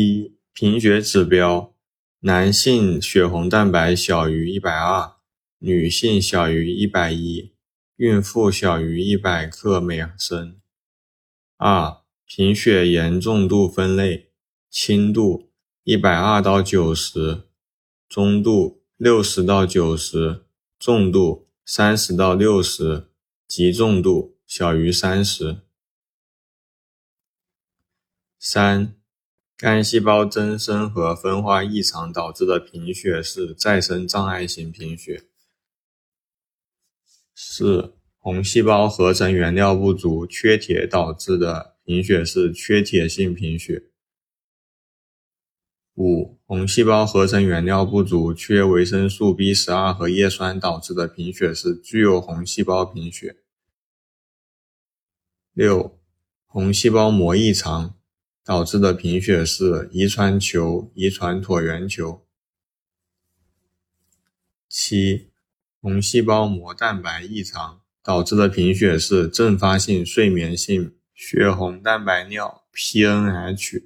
一、贫血指标：男性血红蛋白小于一百二，女性小于一百一，孕妇小于一百克每升。二、贫血严重度分类：轻度一百二到九十，中度六十到九十，重度三十到六十，极重度小于三十。三、肝细胞增生和分化异常导致的贫血是再生障碍性贫血。四、红细胞合成原料不足、缺铁导致的贫血是缺铁性贫血。五、红细胞合成原料不足、缺维生素 B 十二和叶酸导致的贫血是巨幼红细胞贫血。六、红细胞膜异常。导致的贫血是遗传球遗传椭圆球。七、红细胞膜蛋白异常导致的贫血是阵发性睡眠性血红蛋白尿 （PNH）。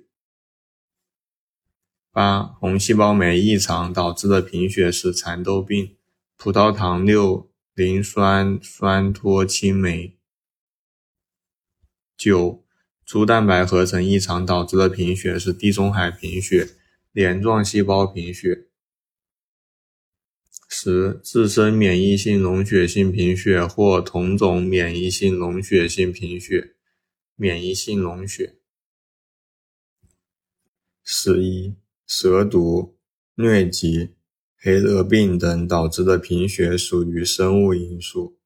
八、红细胞酶异常导致的贫血是蚕豆病葡萄糖六磷酸酸脱氢酶。九。猪蛋白合成异常导致的贫血是地中海贫血、镰状细胞贫血。十、自身免疫性溶血性贫血或同种免疫性溶血性贫血，免疫性溶血。十一、蛇毒、疟疾、黑热病等导致的贫血属于生物因素。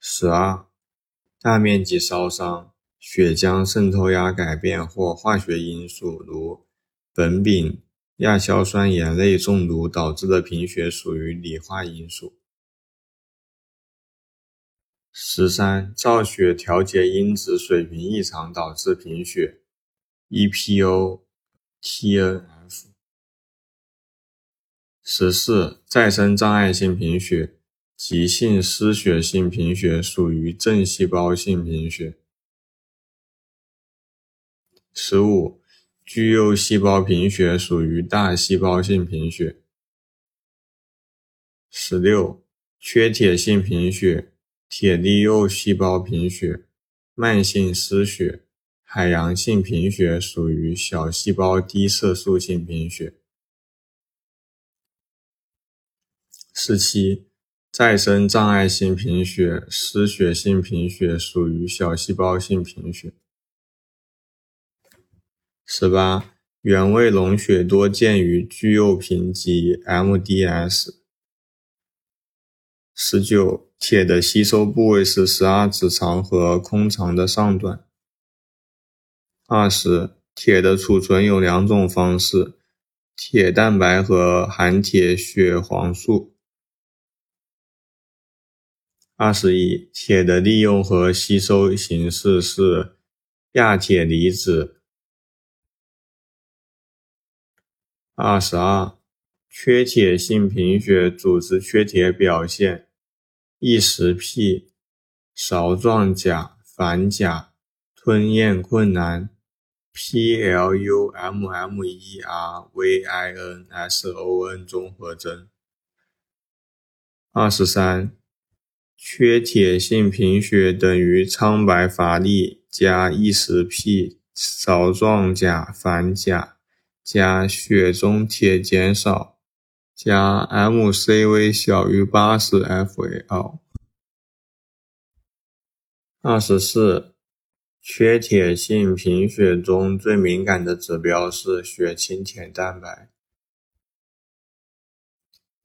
十二。大面积烧伤、血浆渗透压改变或化学因素，如苯丙亚硝酸盐类中毒导致的贫血属于理化因素。十三、造血调节因子水平异常导致贫血，EPO、TNF。十四、再生障碍性贫血。急性失血性贫血属于正细胞性贫血。十五，巨幼细胞贫血属于大细胞性贫血。十六，缺铁性贫血、铁粒幼细胞贫血、慢性失血、海洋性贫血属于小细胞低色素性贫血。十七。再生障碍性贫血、失血性贫血属于小细胞性贫血。十八，原位溶血多见于巨幼贫及 MDS。十九，铁的吸收部位是十二指肠和空肠的上段。二十，铁的储存有两种方式：铁蛋白和含铁血黄素。二十一，铁的利用和吸收形式是亚铁离子。二十二，缺铁性贫血组织缺铁表现：异食癖、勺状钾、反钾、吞咽困难、，Plummer-Vinson 综合征。二十三。缺铁性贫血等于苍白乏力加异食癖勺状钾反钾加血中铁减少加 MCV 小于八十 FAL。二十四，缺铁性贫血中最敏感的指标是血清铁蛋白。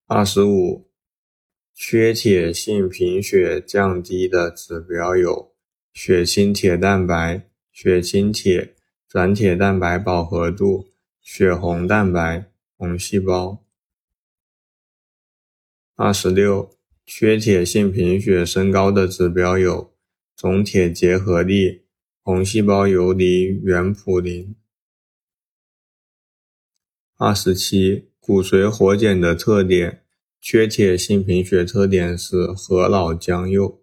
二十五。缺铁性贫血降低的指标有血清铁蛋白、血清铁、转铁蛋白饱和度、血红蛋白、红细胞。二十六，缺铁性贫血升高的指标有总铁结合力、红细胞游离原普林。二十七，骨髓活检的特点。缺铁性贫血特点是和老将幼。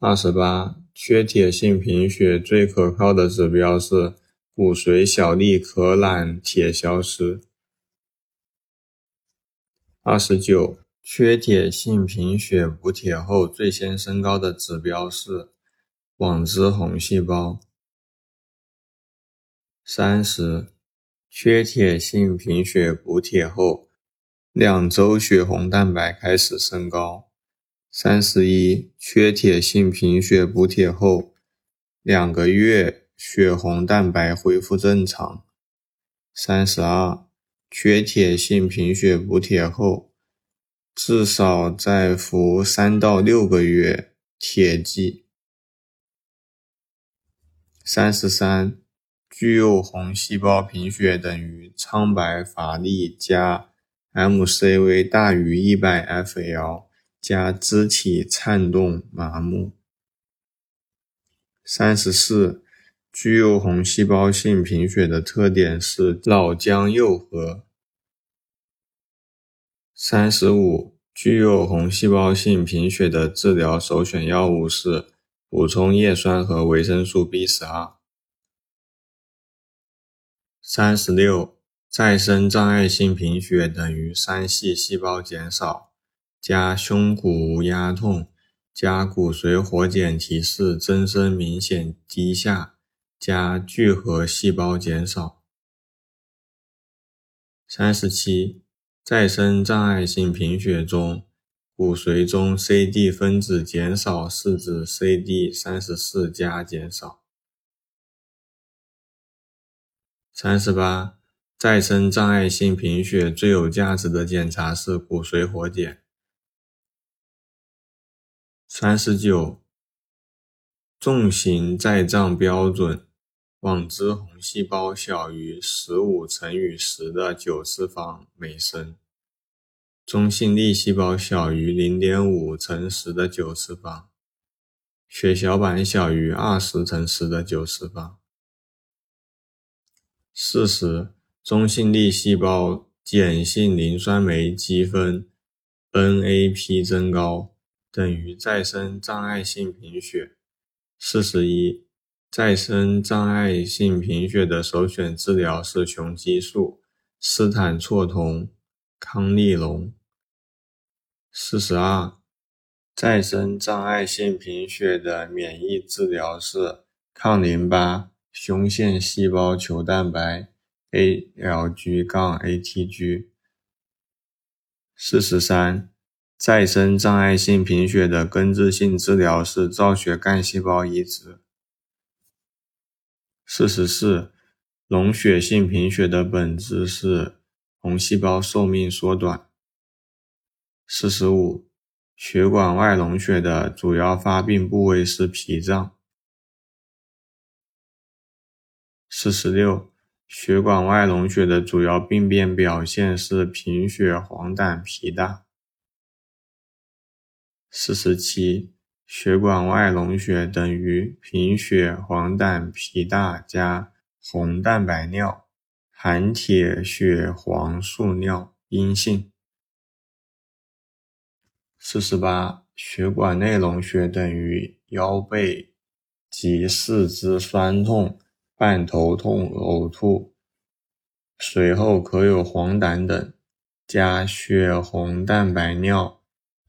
二十八，缺铁性贫血最可靠的指标是骨髓小粒可染铁消失。二十九，缺铁性贫血补铁后最先升高的指标是网织红细胞。三十，缺铁性贫血补铁后两周血红蛋白开始升高。三十一，缺铁性贫血补铁后两个月血红蛋白恢复正常。三十二。缺铁性贫血补铁后，至少再服三到六个月铁剂。三十三，具有红细胞贫血等于苍白乏力加 MCV 大于一百 FL 加肢体颤动麻木。三十四。具有红细胞性贫血的特点是脑浆幼核。三十五，具有红细胞性贫血的治疗首选药物是补充叶酸和维生素 B 十二。三十六，再生障碍性贫血等于三系细胞减少加胸骨无压痛加骨髓活检提示增生明显低下。加聚合细胞减少。三十七，再生障碍性贫血中，骨髓中 CD 分子减少是指 CD 三十四加减少。三十八，再生障碍性贫血最有价值的检查是骨髓活检。三十九，重型再障标准。网织红细胞小于十五乘以十的九次方每升，中性粒细胞小于零点五乘十的九次方，血小板小于二十乘十的九次方。四十，中性粒细胞碱性磷酸酶积分 NAP 增高等于再生障碍性贫血。四十一。再生障碍性贫血的首选治疗是雄激素、斯坦唑酮、康利龙。四十二，再生障碍性贫血的免疫治疗是抗淋巴、胸腺细胞球蛋白 A L G 杠 A T G。四十三，再生障碍性贫血的根治性治疗是造血干细胞移植。四十四，溶血性贫血的本质是红细胞寿命缩短。四十五，血管外溶血的主要发病部位是脾脏。四十六，血管外溶血的主要病变表现是贫血、黄疸、脾大。四十七。血管外溶血等于贫血、黄疸、脾大加红蛋白尿，含铁血黄素尿阴性。四十八，血管内溶血等于腰背及四肢酸痛、伴头痛、呕吐，随后可有黄疸等，加血红蛋白尿。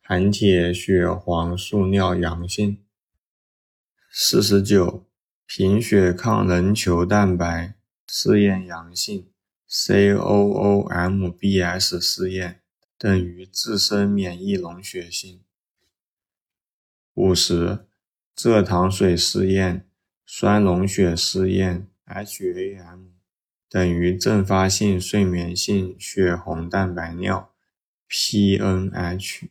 含铁血黄素尿阳性。四十九，贫血抗人球蛋白试验阳性，COOMBS 试验等于自身免疫溶血性。五十，蔗糖水试验酸溶血试验 HAM 等于阵发性睡眠性血红蛋白尿 PNH。